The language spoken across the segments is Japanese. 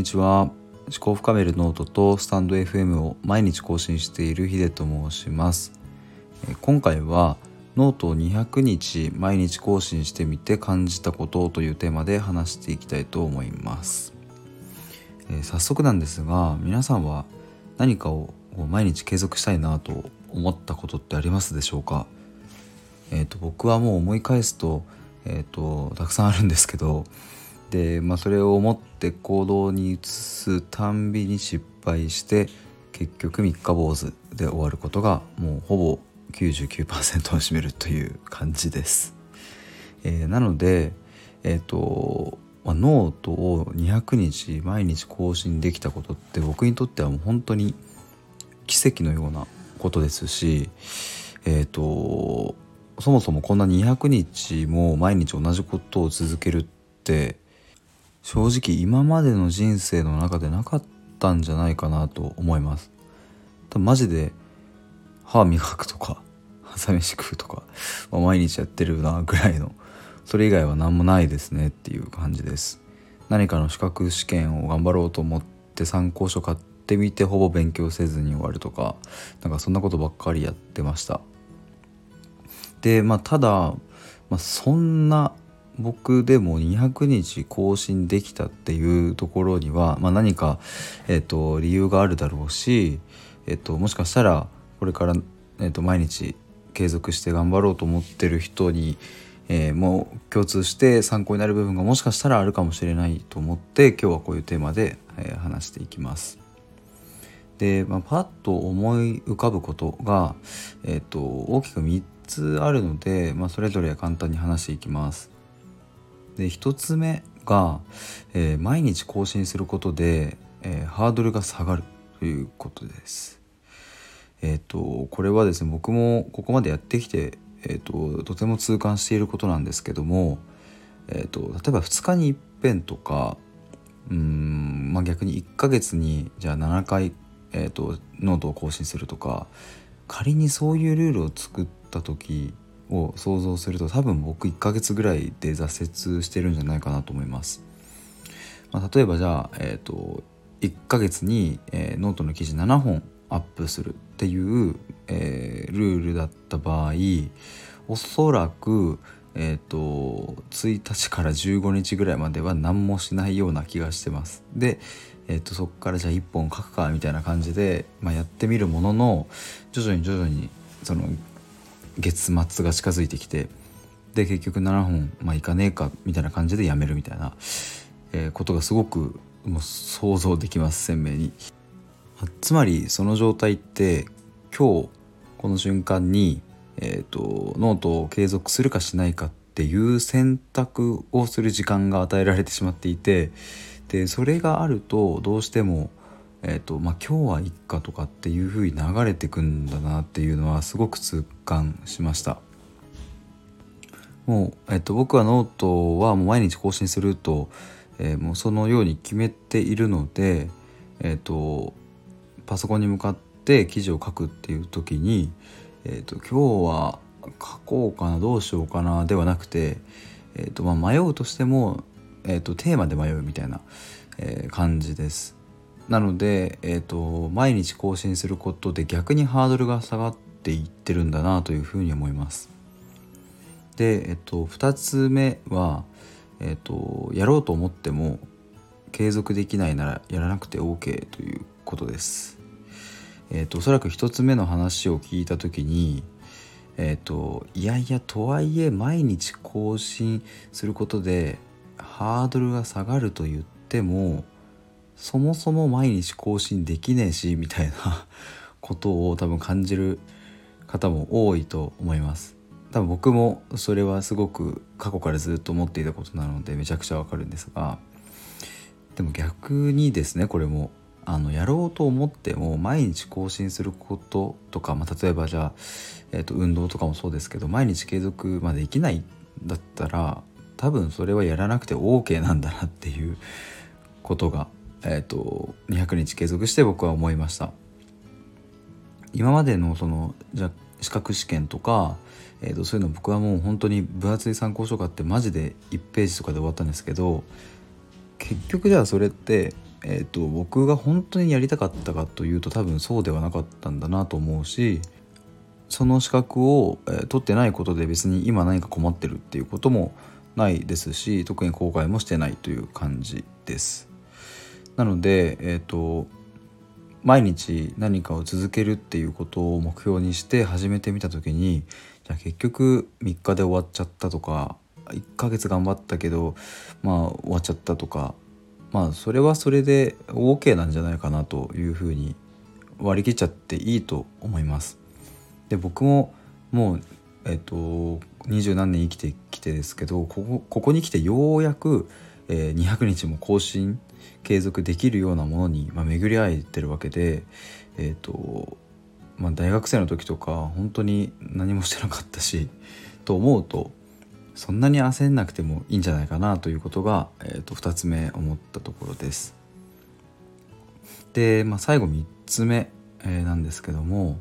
にちは。思考深めるノートと stand.fm を毎日更新しているヒデと申します。今回はノートを200日毎日更新してみて感じたことというテーマで話していきたいと思います。早速なんですが皆さんは何かを毎日継続したいなと思ったことってありますでしょうか？えーと、僕はもう思い返すと,、えーとたくさんあるんですけどで、まあ、それを思って行動に移すたんびに失敗して結局三日坊主で終わることがもうほぼ99%を占めるという感じです。えー、なので、えーとまあ、ノートを200日毎日更新できたことって僕にとってはもう本当に奇跡のようなことですし、えーとそもそもこんな200日も毎日同じことを続けるって正直今までの人生の中でなかったんじゃないかなと思います。マジで歯磨くとか朝飯食うとか、まあ、毎日やってるなぐらいのそれ以外は何もないですねっていう感じです。何かの資格試験を頑張ろうと思って参考書買ってみてほぼ勉強せずに終わるとかなんかそんなことばっかりやってました。でまあただ、まあ、そんな僕でも200日更新できたっていうところには、まあ、何か、えーと、理由があるだろうし、えーと、もしかしたらこれから、えーと、毎日継続して頑張ろうと思ってる人に、えー、もう共通して参考になる部分がもしかしたらあるかもしれないと思って今日はこういうテーマで、えー、話していきます。で、まあ、パッと思い浮かぶことが、えー、と大きく3つあるので、まあ、それぞれ簡単に話していきます。で1つ目が、えー、毎日更新することで、えー、ハードルが下がるということです。えっ、ー、とこれはですね僕もここまでやってきて、えーと、とても痛感していることなんですけども、えーと、例えば2日にいっぺんとかうん、まあ、逆に1ヶ月にじゃあ7回、えーとノートを更新するとか仮にそういうルールを作った時を想像すると多分僕1ヶ月ぐらいで挫折してるんじゃないかなと思います。まあ、例えばじゃあ、えーと、1ヶ月に、えー、ノートの記事7本アップするっていう、えー、ルールだった場合おそらく、えーと、1日から15日ぐらいまでは何もしないような気がしてます。で、えーと、そこからじゃあ1本書くかみたいな感じで、まあ、やってみるものの徐々に徐々にその月末が近づいてきてで結局7本まあいかねえかみたいな感じでやめるみたいな、えー、ことがすごくもう想像できます鮮明に。つまりその状態って今日この瞬間に、えーと、ノートを継続するかしないかっていう選択をする時間が与えられてしまっていてでそれがあるとどうしてもえーとまあ、今日はいっかとかっていう風に流れてくんだなっていうのはすごく痛感しましたもう、えーと、僕はノートはもう毎日更新すると、えー、もうそのように決めているので、えーと、パソコンに向かって記事を書くっていう時に、えーと、今日は書こうかなどうしようかなではなくて、えーとまあ、迷うとしても、えー、とテーマで迷うみたいな、えー、感じです。なので、えーと、毎日更新することで逆にハードルが下がっていってるんだなというふうに思います。で、えっ、ー、と、2つ目は、えっ、ー、と、やろうと思っても継続できないならやらなくて OK ということです。えっ、ー、と、おそらく1つ目の話を聞いた時にえっ、といやいやとはいえ毎日更新することでハードルが下がると言ってもそもそも毎日更新できねえしみたいな ことを多分感じる方も多いと思います。多分僕もそれはすごく過去からずっと思っていたことなのでめちゃくちゃわかるんですがでも逆にですねこれもあのやろうと思っても毎日更新することとか、まあ、例えばじゃあ、えー、と運動とかもそうですけど毎日継続まできないだったら多分それはやらなくて OK なんだなっていうことがえーと、200日継続して僕は思いました今までのそのじゃ資格試験とか、えーと、そういうの僕はもう本当に分厚い参考書があってマジで1ページとかで終わったんですけど結局じゃあそれってえーと、僕が本当にやりたかったかというと多分そうではなかったんだなと思うしその資格を、えー、取ってないことで別に今何か困ってるっていうこともないですし特に後悔もしてないという感じです。なので、えーと毎日何かを続けるっていうことを目標にして始めてみた時にじゃあ結局3日で終わっちゃったとか1ヶ月頑張ったけどまあ終わっちゃったとかまあそれはそれで OK なんじゃないかなというふうに割り切っちゃっていいと思います。で僕ももうえっと二十何年生きてきてですけどここここに来てようやく、え、200日も更新継続できるようなものに、ま、巡り合えてるわけで、えーとまあ、大学生の時とか本当に何もしてなかったしと思うとそんなに焦んなくてもいいんじゃないかなということが、えー、と2つ目思ったところです。で、まあ、最後3つ目、えー、なんですけども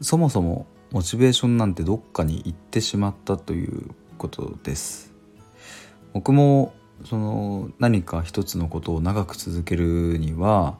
そもそもモチベーションなんてどっかに行ってしまったということです。僕もその何か一つのことを長く続けるには、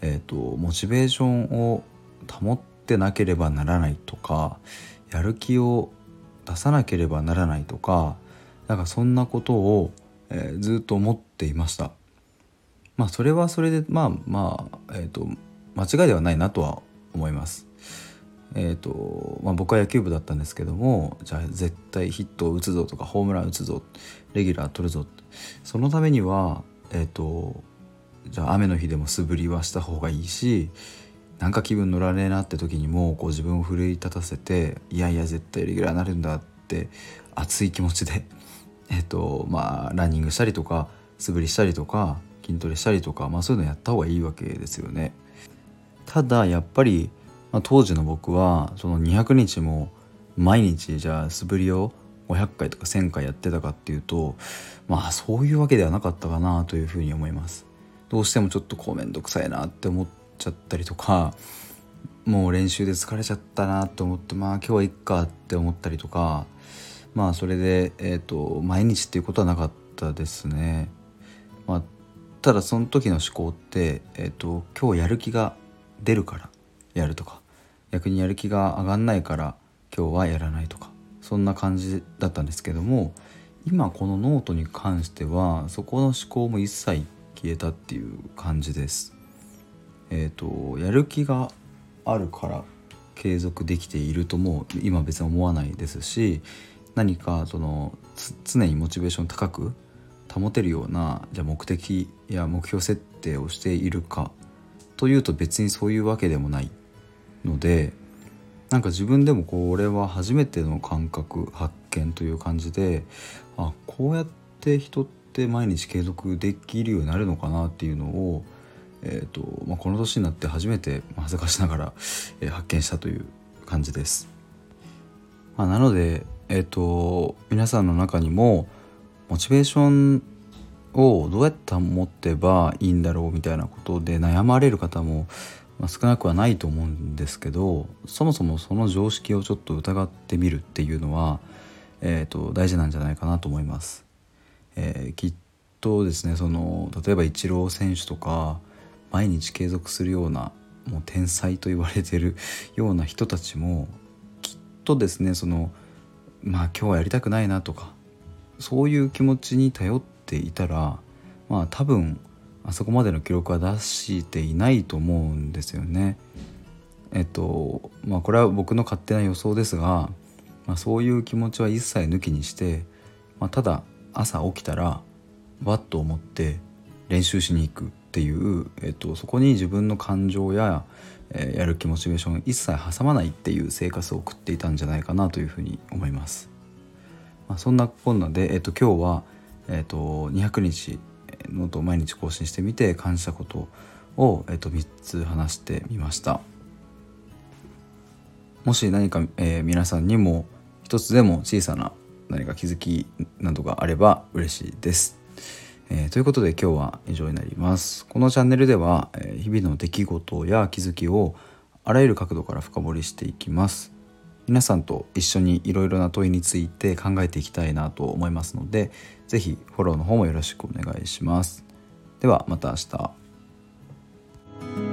えーと、モチベーションを保ってなければならないとかやる気を出さなければならないとかなんかそんなことを、えー、ずっと思っていました。まあそれはそれでまあまあ、えーと、間違いではないなとは思います。えーとまあ、僕は野球部だったんですけどもじゃあ絶対ヒットを打つぞとかホームラン打つぞレギュラー取るぞそのためにはえ、ー、とじゃあ雨の日でも素振りはした方がいいしなんか気分乗らねえなって時にもこう自分を奮い立たせていやいや絶対レギュラーになるんだって熱い気持ちで え、ー、とまあランニングしたりとか素振りしたりとか筋トレしたりとか、まあ、そういうのやった方がいいわけですよね。ただやっぱり、まあ、当時の僕はその200日も毎日じゃあ素振りを500回とか1,000回やってたかっていうとまあそういうわけではなかったかなというふうに思います。どうしてもちょっとこう面倒くさいなって思っちゃったりとかもう練習で疲れちゃったなと思ってまあ今日はいっかって思ったりとかまあそれで、えーと、毎日っていうことはなかったですね。まあ、ただその時の思考って、えーと今日やる気が出るからやるとか逆にやる気が上がんないから今日はやらないとかそんな感じだったんですけども今このノートに関してはそこの思考も一切消えたっていう感じです。え、ー、とやる気があるから継続できているとも今別に思わないですし何かその常にモチベーション高く保てるようなじゃ目的や目標設定をしているかというと別にそういうわけでもないのでなんか自分でもこれは初めての感覚発見という感じであこうやって人って毎日継続できるようになるのかなっていうのを、えーとまあ、この年になって初めて恥ずかしながら、えー、発見したという感じです。まあ、なので、えーと、皆さんの中にもモチベーションをどうやって持ってばいいんだろうみたいなことで悩まれる方もまあ、少なくはないと思うんですけどそもそもその常識をちょっと疑ってみるっていうのは、えーと、大事なんじゃないかなと思います。えー、きっとですねその例えばイチロー選手とか毎日継続するようなもう天才と言われてる ような人たちもきっとですねそのまあ今日はやりたくないなとかそういう気持ちに頼っていたらまあ多分あそこまでの記録は出していないと思うんですよね。えっとまあこれは僕の勝手な予想ですが、まあ、そういう気持ちは一切抜きにして、まあ、ただ朝起きたらバットを持って練習しに行くっていう、えっと、そこに自分の感情や、えー、やる気モチベーション一切挟まないっていう生活を送っていたんじゃないかなというふうに思います。まあ、そんなこんなで、えっと、今日は、えっと、200日ノートを毎日更新してみて感じたことを、えっと、3つ話してみました。もし何か、えー、皆さんにも一つでも小さな何か気づきなどがあれば嬉しいです、えー、ということで今日は以上になります。このチャンネルでは、えー、日々の出来事や気づきをあらゆる角度から深掘りしていきます。皆さんと一緒にいろいろな問いについて考えていきたいなと思いますので是非フォローの方もよろしくお願いします。ではまた明日。